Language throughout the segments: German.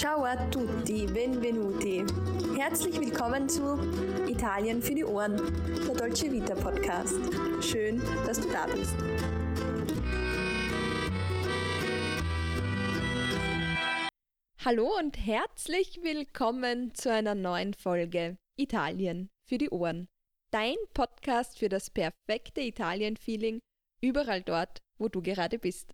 Ciao a tutti, benvenuti. Herzlich willkommen zu Italien für die Ohren, der Dolce Vita Podcast. Schön, dass du da bist. Hallo und herzlich willkommen zu einer neuen Folge Italien für die Ohren. Dein Podcast für das perfekte Italien-Feeling überall dort, wo du gerade bist.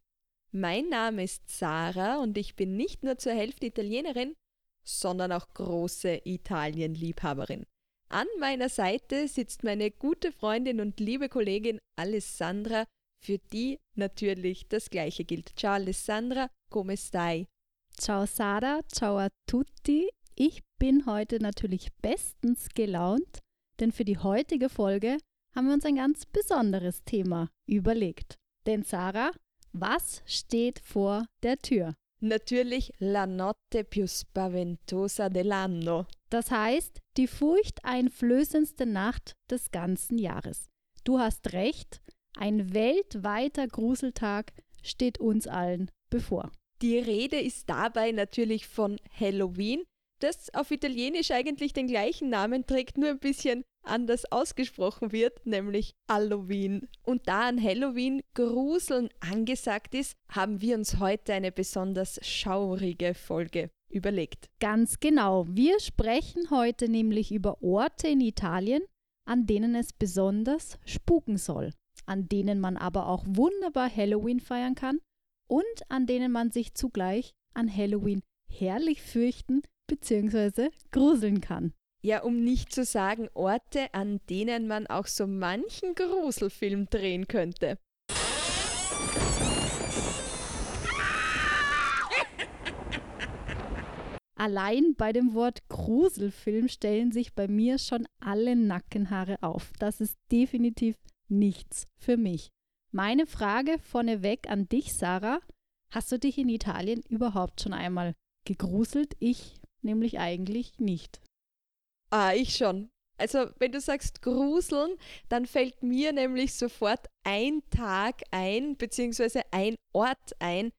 Mein Name ist Sarah und ich bin nicht nur zur Hälfte Italienerin, sondern auch große Italien-Liebhaberin. An meiner Seite sitzt meine gute Freundin und liebe Kollegin Alessandra, für die natürlich das Gleiche gilt. Ciao Alessandra, come stai? Ciao Sarah, ciao a tutti. Ich bin heute natürlich bestens gelaunt, denn für die heutige Folge haben wir uns ein ganz besonderes Thema überlegt. Denn Sarah, was steht vor der Tür? Natürlich la notte più spaventosa dell'anno. Das heißt, die furchteinflößendste Nacht des ganzen Jahres. Du hast recht, ein weltweiter Gruseltag steht uns allen bevor. Die Rede ist dabei natürlich von Halloween, das auf Italienisch eigentlich den gleichen Namen trägt, nur ein bisschen anders ausgesprochen wird, nämlich Halloween. Und da an Halloween Gruseln angesagt ist, haben wir uns heute eine besonders schaurige Folge überlegt. Ganz genau. Wir sprechen heute nämlich über Orte in Italien, an denen es besonders spuken soll, an denen man aber auch wunderbar Halloween feiern kann und an denen man sich zugleich an Halloween herrlich fürchten bzw. gruseln kann. Ja, um nicht zu sagen Orte, an denen man auch so manchen Gruselfilm drehen könnte. Allein bei dem Wort Gruselfilm stellen sich bei mir schon alle Nackenhaare auf. Das ist definitiv nichts für mich. Meine Frage vorneweg an dich, Sarah. Hast du dich in Italien überhaupt schon einmal gegruselt? Ich nämlich eigentlich nicht. Ah, ich schon. Also, wenn du sagst Gruseln, dann fällt mir nämlich sofort ein Tag ein, beziehungsweise ein Ort ein,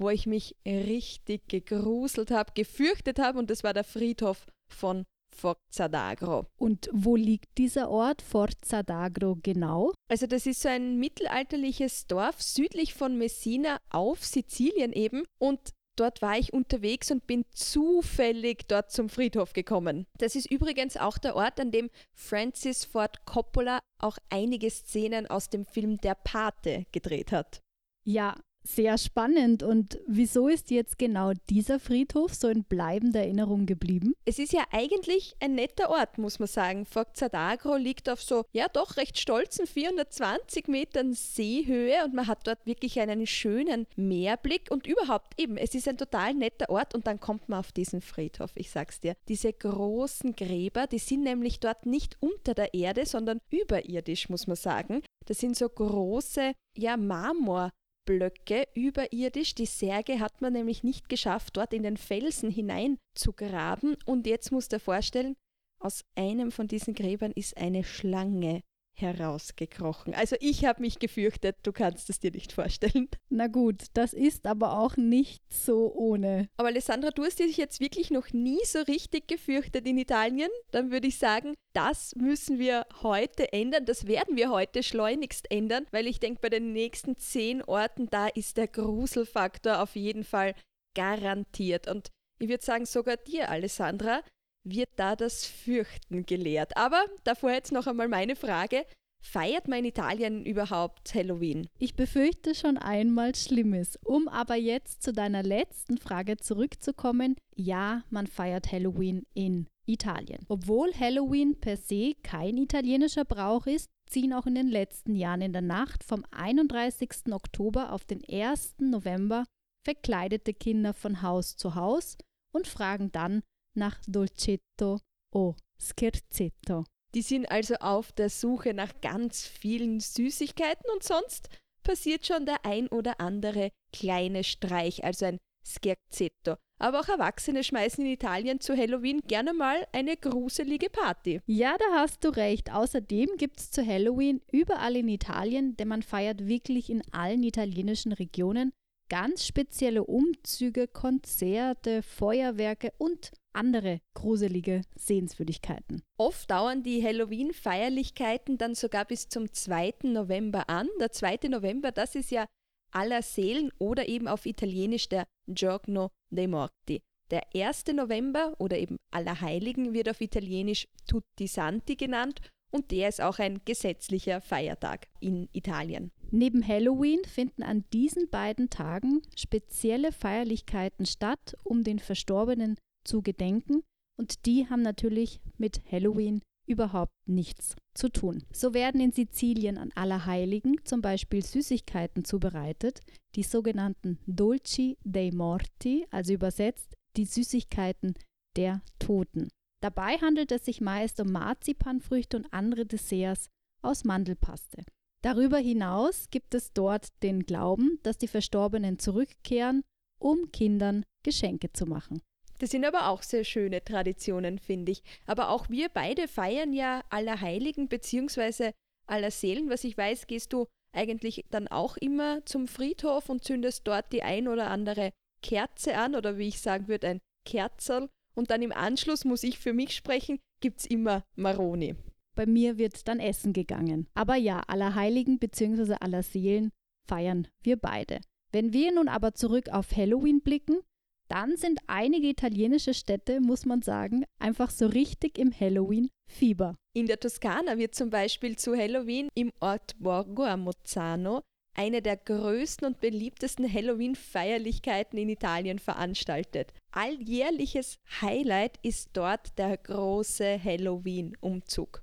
wo ich mich richtig gegruselt habe, gefürchtet habe, und das war der Friedhof von Forza d'Agro. Und wo liegt dieser Ort Forza d'Agro genau? Also das ist so ein mittelalterliches Dorf südlich von Messina auf Sizilien eben und Dort war ich unterwegs und bin zufällig dort zum Friedhof gekommen. Das ist übrigens auch der Ort, an dem Francis Ford Coppola auch einige Szenen aus dem Film Der Pate gedreht hat. Ja, sehr spannend. Und wieso ist jetzt genau dieser Friedhof so in bleibender Erinnerung geblieben? Es ist ja eigentlich ein netter Ort, muss man sagen. Forzadagro liegt auf so, ja doch recht stolzen 420 Metern Seehöhe und man hat dort wirklich einen schönen Meerblick und überhaupt eben, es ist ein total netter Ort und dann kommt man auf diesen Friedhof, ich sag's dir. Diese großen Gräber, die sind nämlich dort nicht unter der Erde, sondern überirdisch, muss man sagen. Das sind so große, ja, Marmor Blöcke überirdisch. Die Särge hat man nämlich nicht geschafft, dort in den Felsen hinein zu graben. Und jetzt musst du dir vorstellen, aus einem von diesen Gräbern ist eine Schlange herausgekrochen. Also ich habe mich gefürchtet, du kannst es dir nicht vorstellen. Na gut, das ist aber auch nicht so ohne. Aber Alessandra, du hast dich jetzt wirklich noch nie so richtig gefürchtet in Italien. Dann würde ich sagen, das müssen wir heute ändern. Das werden wir heute schleunigst ändern, weil ich denke, bei den nächsten zehn Orten, da ist der Gruselfaktor auf jeden Fall garantiert. Und ich würde sagen, sogar dir, Alessandra, wird da das Fürchten gelehrt. Aber davor jetzt noch einmal meine Frage. Feiert man in Italien überhaupt Halloween? Ich befürchte schon einmal Schlimmes. Um aber jetzt zu deiner letzten Frage zurückzukommen, ja, man feiert Halloween in Italien. Obwohl Halloween per se kein italienischer Brauch ist, ziehen auch in den letzten Jahren in der Nacht vom 31. Oktober auf den 1. November verkleidete Kinder von Haus zu Haus und fragen dann nach Dolcetto o Scherzetto. Die sind also auf der Suche nach ganz vielen Süßigkeiten und sonst passiert schon der ein oder andere kleine Streich, also ein Scherzetto. Aber auch Erwachsene schmeißen in Italien zu Halloween gerne mal eine gruselige Party. Ja, da hast du recht. Außerdem gibt es zu Halloween überall in Italien, denn man feiert wirklich in allen italienischen Regionen ganz spezielle Umzüge, Konzerte, Feuerwerke und andere gruselige Sehenswürdigkeiten. Oft dauern die Halloween-Feierlichkeiten dann sogar bis zum 2. November an. Der 2. November, das ist ja aller Seelen oder eben auf Italienisch der Giorno dei Morti. Der 1. November oder eben Allerheiligen wird auf Italienisch Tutti Santi genannt und der ist auch ein gesetzlicher Feiertag in Italien. Neben Halloween finden an diesen beiden Tagen spezielle Feierlichkeiten statt, um den Verstorbenen zu gedenken und die haben natürlich mit Halloween überhaupt nichts zu tun. So werden in Sizilien an Allerheiligen zum Beispiel Süßigkeiten zubereitet, die sogenannten Dolci dei Morti, also übersetzt die Süßigkeiten der Toten. Dabei handelt es sich meist um Marzipanfrüchte und andere Desserts aus Mandelpaste. Darüber hinaus gibt es dort den Glauben, dass die Verstorbenen zurückkehren, um Kindern Geschenke zu machen. Das sind aber auch sehr schöne Traditionen, finde ich. Aber auch wir beide feiern ja Allerheiligen bzw. Allerseelen. Was ich weiß, gehst du eigentlich dann auch immer zum Friedhof und zündest dort die ein oder andere Kerze an oder wie ich sagen würde, ein Kerzerl. Und dann im Anschluss, muss ich für mich sprechen, gibt es immer Maroni. Bei mir wird dann essen gegangen. Aber ja, Allerheiligen bzw. Allerseelen feiern wir beide. Wenn wir nun aber zurück auf Halloween blicken, dann sind einige italienische Städte, muss man sagen, einfach so richtig im Halloween-Fieber. In der Toskana wird zum Beispiel zu Halloween im Ort Borgo a Mozzano eine der größten und beliebtesten Halloween-Feierlichkeiten in Italien veranstaltet. Alljährliches Highlight ist dort der große Halloween-Umzug.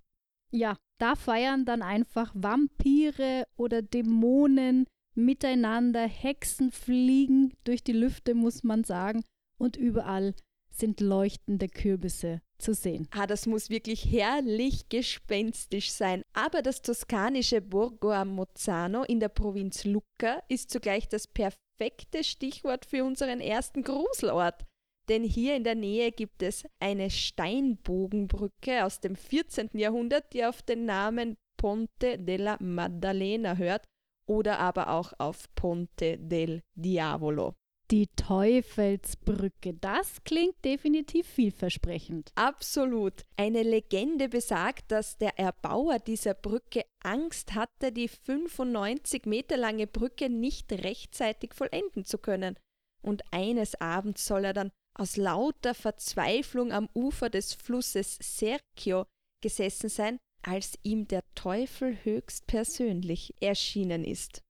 Ja, da feiern dann einfach Vampire oder Dämonen miteinander, Hexen fliegen durch die Lüfte, muss man sagen, und überall sind leuchtende Kürbisse zu sehen. Ah, das muss wirklich herrlich gespenstisch sein. Aber das toskanische Borgo a Mozzano in der Provinz Lucca ist zugleich das perfekte Stichwort für unseren ersten Gruselort. Denn hier in der Nähe gibt es eine Steinbogenbrücke aus dem 14. Jahrhundert, die auf den Namen Ponte della Maddalena hört oder aber auch auf Ponte del Diavolo. Die Teufelsbrücke, das klingt definitiv vielversprechend. Absolut. Eine Legende besagt, dass der Erbauer dieser Brücke Angst hatte, die 95 Meter lange Brücke nicht rechtzeitig vollenden zu können. Und eines Abends soll er dann aus lauter Verzweiflung am Ufer des Flusses Serchio gesessen sein als ihm der Teufel höchstpersönlich erschienen ist.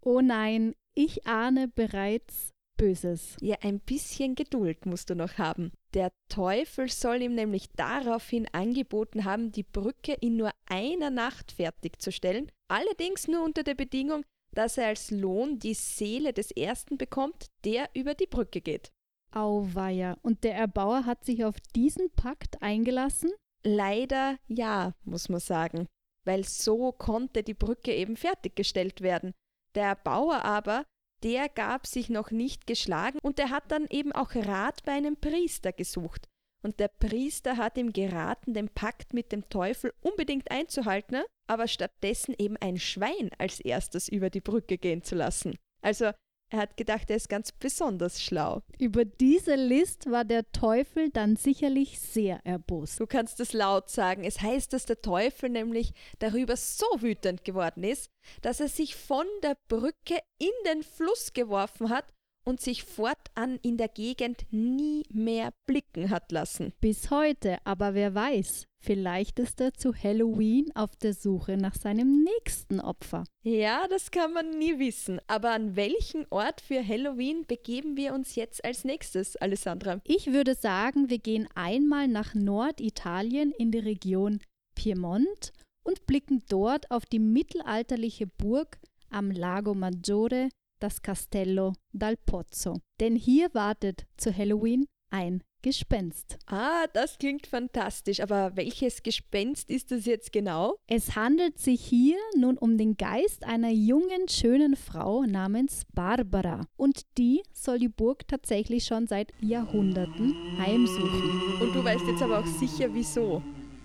Oh nein, ich ahne bereits Böses. Ja, ein bisschen Geduld musst du noch haben. Der Teufel soll ihm nämlich daraufhin angeboten haben, die Brücke in nur einer Nacht fertigzustellen, allerdings nur unter der Bedingung, dass er als Lohn die Seele des Ersten bekommt, der über die Brücke geht. Auweia, und der Erbauer hat sich auf diesen Pakt eingelassen? Leider ja, muss man sagen, weil so konnte die Brücke eben fertiggestellt werden. Der Bauer aber, der gab sich noch nicht geschlagen und er hat dann eben auch Rat bei einem Priester gesucht. Und der Priester hat ihm geraten, den Pakt mit dem Teufel unbedingt einzuhalten, aber stattdessen eben ein Schwein als erstes über die Brücke gehen zu lassen. Also er hat gedacht, er ist ganz besonders schlau. Über diese List war der Teufel dann sicherlich sehr erbost. Du kannst es laut sagen. Es heißt, dass der Teufel nämlich darüber so wütend geworden ist, dass er sich von der Brücke in den Fluss geworfen hat und sich fortan in der Gegend nie mehr blicken hat lassen. Bis heute, aber wer weiß, vielleicht ist er zu Halloween auf der Suche nach seinem nächsten Opfer. Ja, das kann man nie wissen. Aber an welchen Ort für Halloween begeben wir uns jetzt als nächstes, Alessandra? Ich würde sagen, wir gehen einmal nach Norditalien in die Region Piemont und blicken dort auf die mittelalterliche Burg am Lago Maggiore das Castello dal Pozzo. Denn hier wartet zu Halloween ein Gespenst. Ah, das klingt fantastisch. Aber welches Gespenst ist das jetzt genau? Es handelt sich hier nun um den Geist einer jungen, schönen Frau namens Barbara. Und die soll die Burg tatsächlich schon seit Jahrhunderten heimsuchen. Und du weißt jetzt aber auch sicher wieso.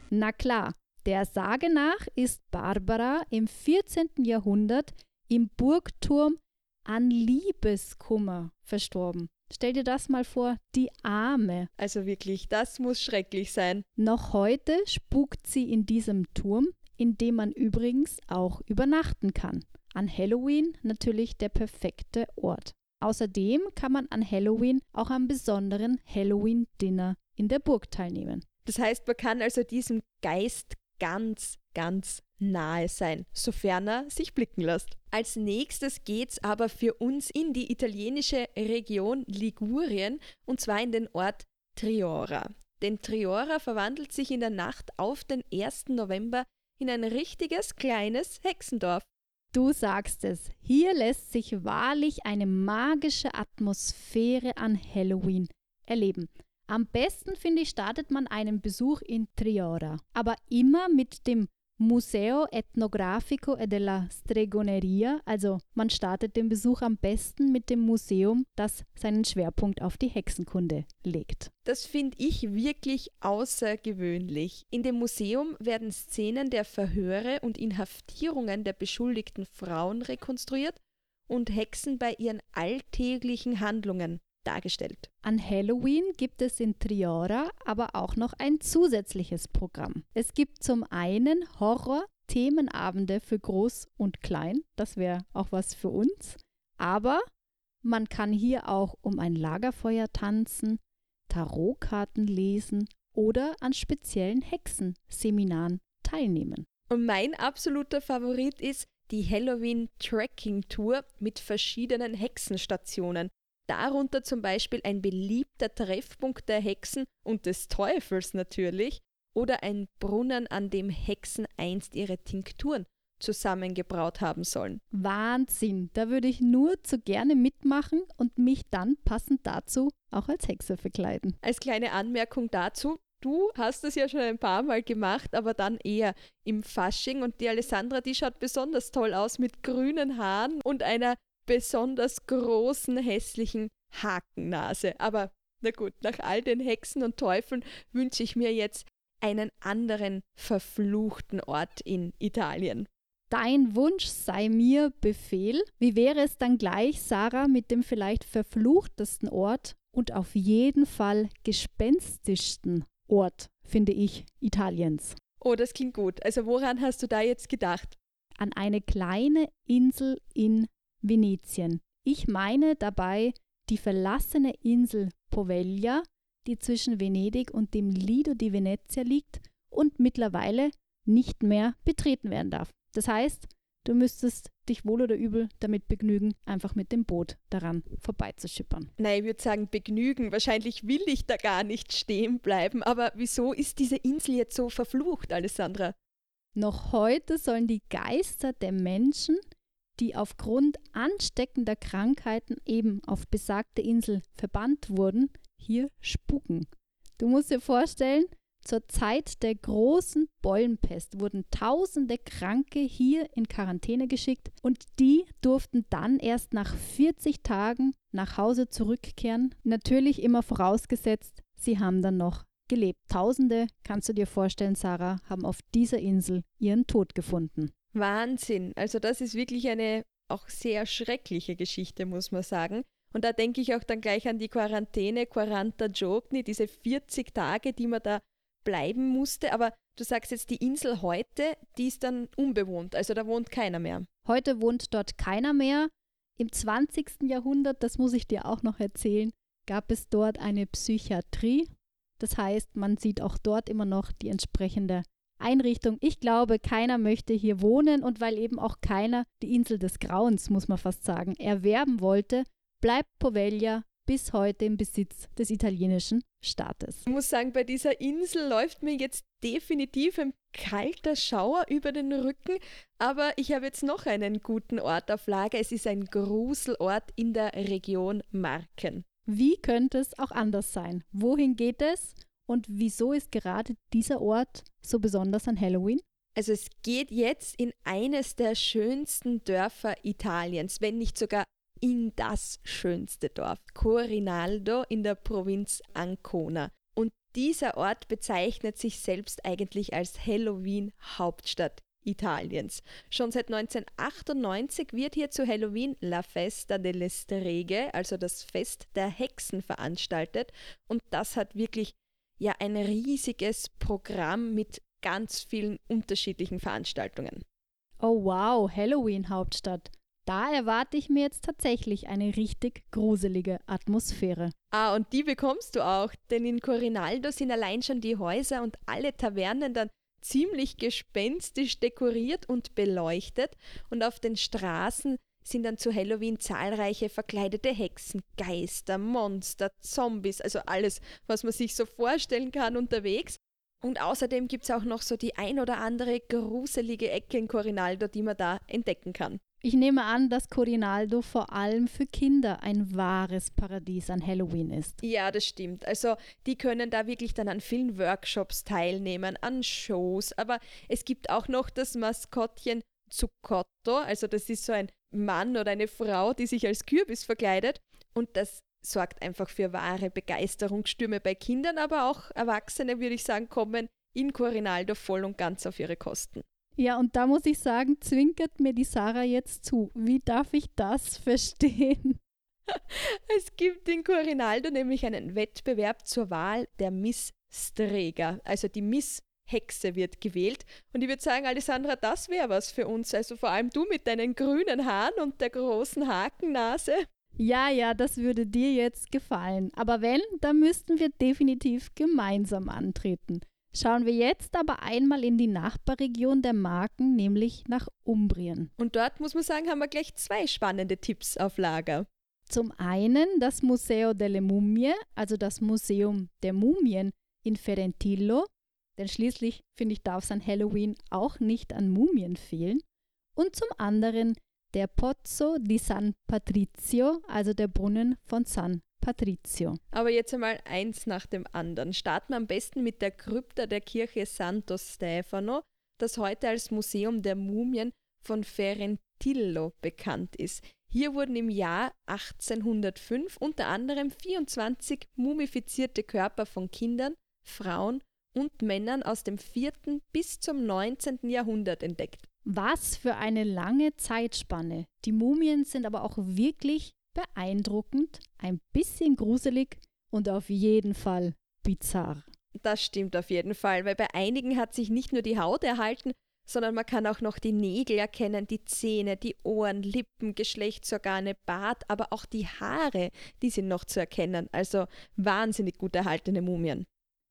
Na klar, der Sage nach ist Barbara im 14. Jahrhundert im Burgturm an Liebeskummer verstorben. Stell dir das mal vor, die Arme. Also wirklich, das muss schrecklich sein. Noch heute spukt sie in diesem Turm, in dem man übrigens auch übernachten kann. An Halloween natürlich der perfekte Ort. Außerdem kann man an Halloween auch am besonderen Halloween-Dinner in der Burg teilnehmen. Das heißt, man kann also diesem Geist ganz, ganz nahe sein, sofern er sich blicken lässt. Als nächstes geht's aber für uns in die italienische Region Ligurien und zwar in den Ort Triora. Denn Triora verwandelt sich in der Nacht auf den 1. November in ein richtiges kleines Hexendorf. Du sagst es, hier lässt sich wahrlich eine magische Atmosphäre an Halloween erleben. Am besten, finde ich, startet man einen Besuch in Triora, aber immer mit dem Museo Etnografico e della Stregoneria, also man startet den Besuch am besten mit dem Museum, das seinen Schwerpunkt auf die Hexenkunde legt. Das finde ich wirklich außergewöhnlich. In dem Museum werden Szenen der Verhöre und Inhaftierungen der beschuldigten Frauen rekonstruiert und Hexen bei ihren alltäglichen Handlungen dargestellt. An Halloween gibt es in Triora aber auch noch ein zusätzliches Programm. Es gibt zum einen Horror-Themenabende für Groß und Klein, das wäre auch was für uns, aber man kann hier auch um ein Lagerfeuer tanzen, Tarotkarten lesen oder an speziellen Hexenseminaren teilnehmen. Und mein absoluter Favorit ist die Halloween Trekking Tour mit verschiedenen Hexenstationen darunter zum Beispiel ein beliebter Treffpunkt der Hexen und des Teufels natürlich, oder ein Brunnen, an dem Hexen einst ihre Tinkturen zusammengebraut haben sollen. Wahnsinn, da würde ich nur zu gerne mitmachen und mich dann passend dazu auch als Hexe verkleiden. Als kleine Anmerkung dazu, du hast es ja schon ein paar Mal gemacht, aber dann eher im Fasching und die Alessandra, die schaut besonders toll aus mit grünen Haaren und einer besonders großen, hässlichen Hakennase. Aber na gut, nach all den Hexen und Teufeln wünsche ich mir jetzt einen anderen verfluchten Ort in Italien. Dein Wunsch sei mir Befehl. Wie wäre es dann gleich, Sarah, mit dem vielleicht verfluchtesten Ort und auf jeden Fall gespenstischsten Ort, finde ich, Italiens? Oh, das klingt gut. Also woran hast du da jetzt gedacht? An eine kleine Insel in Venetien. Ich meine dabei die verlassene Insel Poveglia, die zwischen Venedig und dem Lido di Venezia liegt und mittlerweile nicht mehr betreten werden darf. Das heißt, du müsstest dich wohl oder übel damit begnügen, einfach mit dem Boot daran vorbeizuschippern. Nein, ich würde sagen, begnügen. Wahrscheinlich will ich da gar nicht stehen bleiben. Aber wieso ist diese Insel jetzt so verflucht, Alessandra? Noch heute sollen die Geister der Menschen die aufgrund ansteckender Krankheiten eben auf besagte Insel verbannt wurden, hier spuken. Du musst dir vorstellen, zur Zeit der großen Beulenpest wurden tausende Kranke hier in Quarantäne geschickt und die durften dann erst nach 40 Tagen nach Hause zurückkehren. Natürlich immer vorausgesetzt, sie haben dann noch gelebt. Tausende, kannst du dir vorstellen, Sarah, haben auf dieser Insel ihren Tod gefunden. Wahnsinn. Also das ist wirklich eine auch sehr schreckliche Geschichte, muss man sagen. Und da denke ich auch dann gleich an die Quarantäne, Quaranta Giorni, diese 40 Tage, die man da bleiben musste. Aber du sagst jetzt, die Insel heute, die ist dann unbewohnt, also da wohnt keiner mehr. Heute wohnt dort keiner mehr. Im 20. Jahrhundert, das muss ich dir auch noch erzählen, gab es dort eine Psychiatrie. Das heißt, man sieht auch dort immer noch die entsprechende Einrichtung. Ich glaube, keiner möchte hier wohnen und weil eben auch keiner die Insel des Grauens, muss man fast sagen, erwerben wollte, bleibt Poveglia bis heute im Besitz des italienischen Staates. Ich muss sagen, bei dieser Insel läuft mir jetzt definitiv ein kalter Schauer über den Rücken, aber ich habe jetzt noch einen guten Ort auf Lager. Es ist ein Gruselort in der Region Marken. Wie könnte es auch anders sein? Wohin geht es? Und wieso ist gerade dieser Ort so besonders an Halloween? Also es geht jetzt in eines der schönsten Dörfer Italiens, wenn nicht sogar in das schönste Dorf, Corinaldo in der Provinz Ancona. Und dieser Ort bezeichnet sich selbst eigentlich als Halloween-Hauptstadt Italiens. Schon seit 1998 wird hier zu Halloween La Festa delle Streghe, also das Fest der Hexen, veranstaltet. Und das hat wirklich ja ein riesiges Programm mit ganz vielen unterschiedlichen Veranstaltungen. Oh wow, Halloween Hauptstadt. Da erwarte ich mir jetzt tatsächlich eine richtig gruselige Atmosphäre. Ah, und die bekommst du auch, denn in Corinaldo sind allein schon die Häuser und alle Tavernen dann ziemlich gespenstisch dekoriert und beleuchtet und auf den Straßen sind dann zu Halloween zahlreiche verkleidete Hexen, Geister, Monster, Zombies, also alles, was man sich so vorstellen kann unterwegs. Und außerdem gibt es auch noch so die ein oder andere gruselige Ecke in Corinaldo, die man da entdecken kann. Ich nehme an, dass Corinaldo vor allem für Kinder ein wahres Paradies an Halloween ist. Ja, das stimmt. Also die können da wirklich dann an vielen Workshops teilnehmen, an Shows. Aber es gibt auch noch das Maskottchen Zucotto. Also das ist so ein Mann oder eine Frau, die sich als Kürbis verkleidet. Und das sorgt einfach für wahre Begeisterungsstürme bei Kindern, aber auch Erwachsene, würde ich sagen, kommen in Corinaldo voll und ganz auf ihre Kosten. Ja, und da muss ich sagen, zwinkert mir die Sarah jetzt zu. Wie darf ich das verstehen? Es gibt in Corinaldo nämlich einen Wettbewerb zur Wahl der Miss Strega. Also die Miss Hexe wird gewählt. Und ich würde sagen, Alessandra, das wäre was für uns. Also vor allem du mit deinen grünen Haaren und der großen Hakennase. Ja, ja, das würde dir jetzt gefallen. Aber wenn, dann müssten wir definitiv gemeinsam antreten. Schauen wir jetzt aber einmal in die Nachbarregion der Marken, nämlich nach Umbrien. Und dort muss man sagen, haben wir gleich zwei spannende Tipps auf Lager. Zum einen das Museo delle Mummie, also das Museum der Mumien in Ferentillo, denn schließlich finde ich darf es Halloween auch nicht an Mumien fehlen. Und zum anderen der Pozzo di San Patrizio, also der Brunnen von San Patrizio. Aber jetzt einmal eins nach dem anderen. Starten wir am besten mit der Krypta der Kirche Santo Stefano, das heute als Museum der Mumien von Ferentillo bekannt ist. Hier wurden im Jahr 1805 unter anderem 24 mumifizierte Körper von Kindern, Frauen und Männern aus dem 4. bis zum 19. Jahrhundert entdeckt. Was für eine lange Zeitspanne. Die Mumien sind aber auch wirklich beeindruckend, ein bisschen gruselig und auf jeden Fall bizarr. Das stimmt auf jeden Fall, weil bei einigen hat sich nicht nur die Haut erhalten, sondern man kann auch noch die Nägel erkennen, die Zähne, die Ohren, Lippen, Geschlechtsorgane, Bart, aber auch die Haare, die sind noch zu erkennen. Also wahnsinnig gut erhaltene Mumien.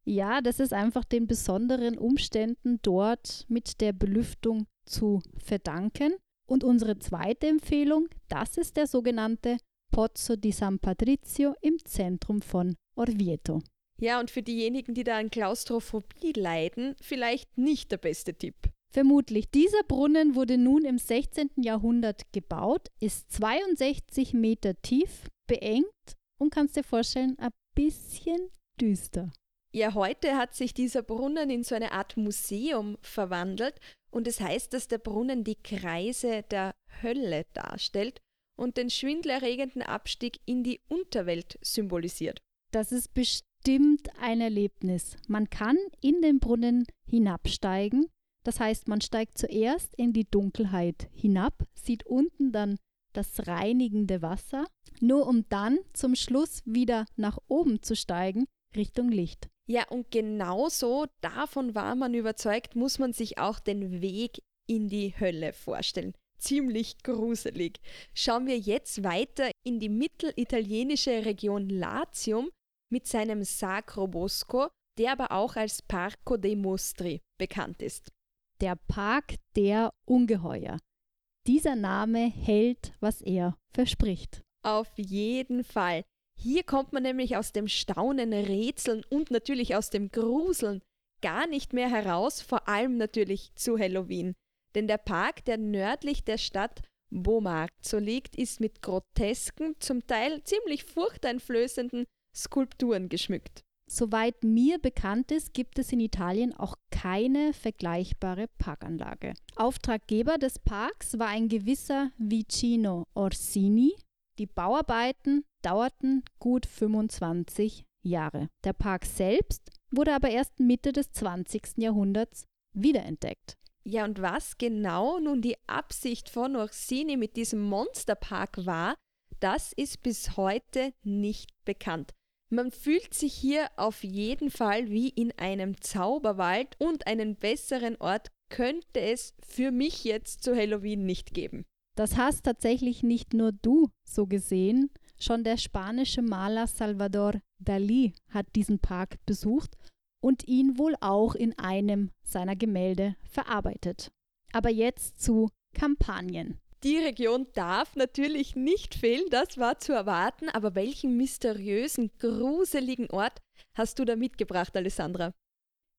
Ja, das ist einfach den besonderen Umständen dort mit der Belüftung zu verdanken. Und unsere zweite Empfehlung, das ist der sogenannte Pozzo di San Patrizio im Zentrum von Orvieto. Ja, und für diejenigen, die da an Klaustrophobie leiden, vielleicht nicht der beste Tipp. Vermutlich. Dieser Brunnen wurde nun im 16. Jahrhundert gebaut, ist 62 Meter tief, beengt und kannst dir vorstellen, ein bisschen düster. Ja, heute hat sich dieser Brunnen in so eine Art Museum verwandelt und es heißt, dass der Brunnen die Kreise der Hölle darstellt und den schwindelerregenden Abstieg in die Unterwelt symbolisiert. Das ist bestimmt ein Erlebnis. Man kann in den Brunnen hinabsteigen. Das heißt, man steigt zuerst in die Dunkelheit hinab, sieht unten dann das reinigende Wasser, nur um dann zum Schluss wieder nach oben zu steigen, Richtung Licht. Ja, und genauso davon war man überzeugt, muss man sich auch den Weg in die Hölle vorstellen ziemlich gruselig. Schauen wir jetzt weiter in die mittelitalienische Region Latium mit seinem Sacro Bosco, der aber auch als Parco dei Mostri bekannt ist. Der Park der Ungeheuer. Dieser Name hält, was er verspricht. Auf jeden Fall. Hier kommt man nämlich aus dem Staunen, Rätseln und natürlich aus dem Gruseln gar nicht mehr heraus, vor allem natürlich zu Halloween. Denn der Park, der nördlich der Stadt Beaumarkt liegt, ist mit grotesken, zum Teil ziemlich furchteinflößenden Skulpturen geschmückt. Soweit mir bekannt ist, gibt es in Italien auch keine vergleichbare Parkanlage. Auftraggeber des Parks war ein gewisser Vicino Orsini. Die Bauarbeiten dauerten gut 25 Jahre. Der Park selbst wurde aber erst Mitte des 20. Jahrhunderts wiederentdeckt. Ja, und was genau nun die Absicht von Orsini mit diesem Monsterpark war, das ist bis heute nicht bekannt. Man fühlt sich hier auf jeden Fall wie in einem Zauberwald und einen besseren Ort könnte es für mich jetzt zu Halloween nicht geben. Das hast tatsächlich nicht nur du so gesehen. Schon der spanische Maler Salvador Dalí hat diesen Park besucht und ihn wohl auch in einem seiner Gemälde verarbeitet. Aber jetzt zu Kampagnen. Die Region darf natürlich nicht fehlen, das war zu erwarten, aber welchen mysteriösen, gruseligen Ort hast du da mitgebracht, Alessandra?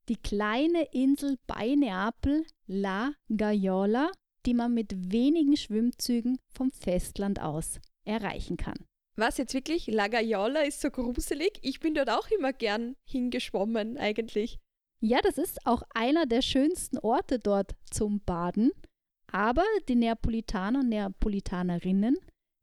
Die kleine Insel bei Neapel, La Gaiola, die man mit wenigen Schwimmzügen vom Festland aus erreichen kann. Was jetzt wirklich? La Gaiola ist so gruselig. Ich bin dort auch immer gern hingeschwommen, eigentlich. Ja, das ist auch einer der schönsten Orte dort zum Baden. Aber die Neapolitaner und Neapolitanerinnen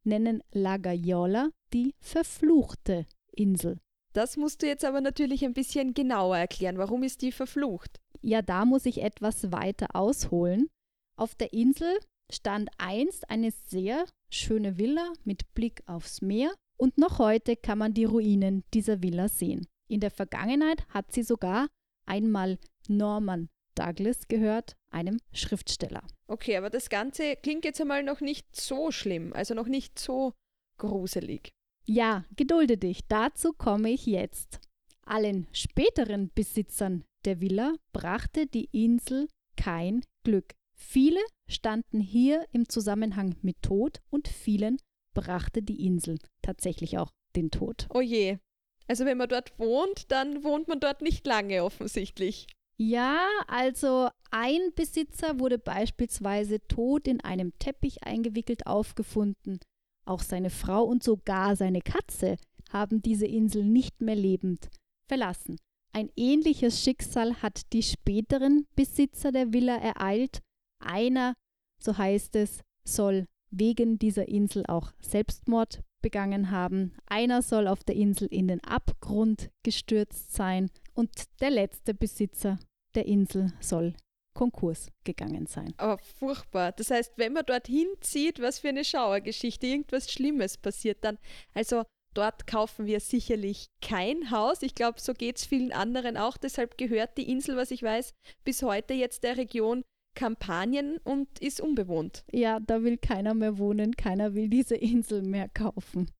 nennen La Gaiola die verfluchte Insel. Das musst du jetzt aber natürlich ein bisschen genauer erklären. Warum ist die verflucht? Ja, da muss ich etwas weiter ausholen. Auf der Insel stand einst eine sehr schöne Villa mit Blick aufs Meer und noch heute kann man die Ruinen dieser Villa sehen. In der Vergangenheit hat sie sogar einmal Norman Douglas gehört, einem Schriftsteller. Okay, aber das Ganze klingt jetzt einmal noch nicht so schlimm, also noch nicht so gruselig. Ja, gedulde dich, dazu komme ich jetzt. Allen späteren Besitzern der Villa brachte die Insel kein Glück. Viele standen hier im Zusammenhang mit Tod und vielen brachte die Insel tatsächlich auch den Tod. Oh je. Also wenn man dort wohnt, dann wohnt man dort nicht lange offensichtlich. Ja, also ein Besitzer wurde beispielsweise tot in einem Teppich eingewickelt aufgefunden. Auch seine Frau und sogar seine Katze haben diese Insel nicht mehr lebend verlassen. Ein ähnliches Schicksal hat die späteren Besitzer der Villa ereilt. Einer, so heißt es, soll wegen dieser Insel auch Selbstmord begangen haben. Einer soll auf der Insel in den Abgrund gestürzt sein und der letzte Besitzer der Insel soll Konkurs gegangen sein. Aber furchtbar. Das heißt, wenn man dorthin zieht, was für eine Schauergeschichte, irgendwas Schlimmes passiert dann. Also dort kaufen wir sicherlich kein Haus. Ich glaube, so geht es vielen anderen auch. Deshalb gehört die Insel, was ich weiß, bis heute jetzt der Region Kampanien und ist unbewohnt. Ja, da will keiner mehr wohnen, keiner will diese Insel mehr kaufen.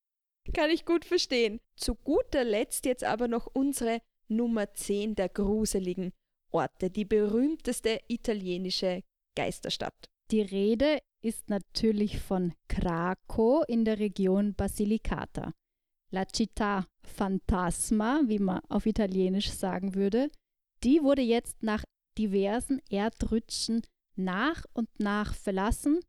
Kann ich gut verstehen. Zu guter Letzt jetzt aber noch unsere Nummer 10 der gruseligen Orte, die berühmteste italienische Geisterstadt. Die Rede ist natürlich von Krakow in der Region Basilicata. La Città Fantasma, wie man auf Italienisch sagen würde, die wurde jetzt nach diversen Erdrutschen nach und nach verlassen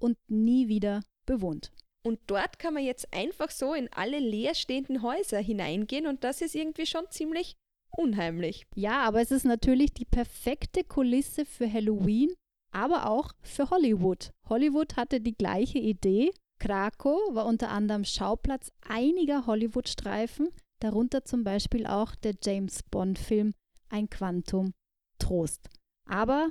und nie wieder bewohnt. Und dort kann man jetzt einfach so in alle leerstehenden Häuser hineingehen und das ist irgendwie schon ziemlich unheimlich. Ja, aber es ist natürlich die perfekte Kulisse für Halloween, aber auch für Hollywood. Hollywood hatte die gleiche Idee. Krakow war unter anderem Schauplatz einiger Hollywood-Streifen, darunter zum Beispiel auch der James Bond-Film Ein Quantum Trost. Aber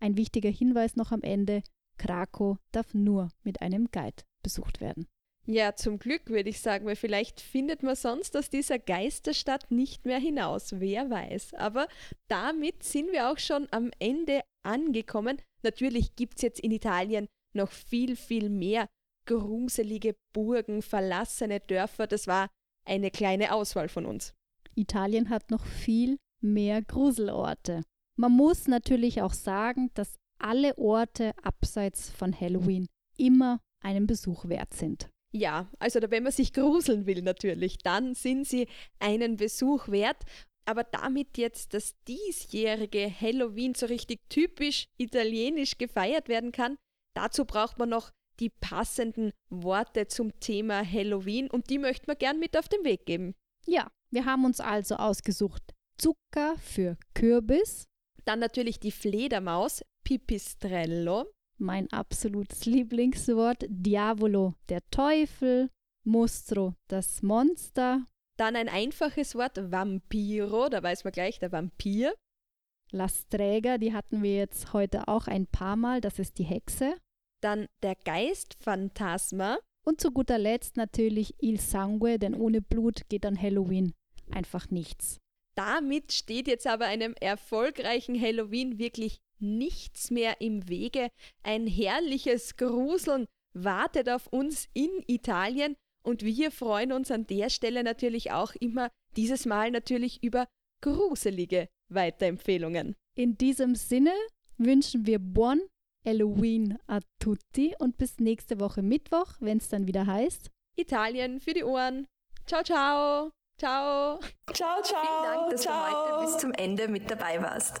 ein wichtiger Hinweis noch am Ende, Krakow darf nur mit einem Guide besucht werden. Ja, zum Glück würde ich sagen, weil vielleicht findet man sonst aus dieser Geisterstadt nicht mehr hinaus, wer weiß. Aber damit sind wir auch schon am Ende angekommen. Natürlich gibt es jetzt in Italien noch viel, viel mehr gruselige Burgen, verlassene Dörfer. Das war eine kleine Auswahl von uns. Italien hat noch viel mehr Gruselorte. Man muss natürlich auch sagen, dass alle Orte abseits von Halloween immer einen Besuch wert sind. Ja, also wenn man sich gruseln will natürlich, dann sind sie einen Besuch wert. Aber damit jetzt das diesjährige Halloween so richtig typisch italienisch gefeiert werden kann, dazu braucht man noch die passenden Worte zum Thema Halloween und die möchten wir gern mit auf den Weg geben. Ja, wir haben uns also ausgesucht Zucker für Kürbis. Dann natürlich die Fledermaus, Pipistrello mein absolutes Lieblingswort, Diavolo, der Teufel, Mostro, das Monster. Dann ein einfaches Wort, Vampiro, da weiß man gleich, der Vampir. La Strega, die hatten wir jetzt heute auch ein paar Mal, das ist die Hexe. Dann der Geist-Phantasma. Und zu guter Letzt natürlich Il Sangue, denn ohne Blut geht an Halloween einfach nichts. Damit steht jetzt aber einem erfolgreichen Halloween wirklich nichts mehr im Wege. Ein herrliches Gruseln wartet auf uns in Italien und wir freuen uns an der Stelle natürlich auch immer, dieses Mal natürlich über gruselige Weiterempfehlungen. In diesem Sinne wünschen wir Buon Halloween a tutti und bis nächste Woche Mittwoch, wenn es dann wieder heißt Italien für die Ohren. Ciao, ciao. Ciao. Ciao, ciao. Vielen Dank, dass ciao. du heute bis zum Ende mit dabei warst.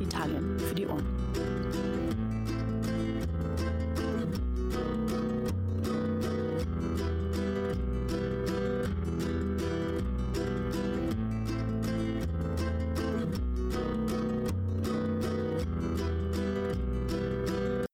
Italien für die Ohren.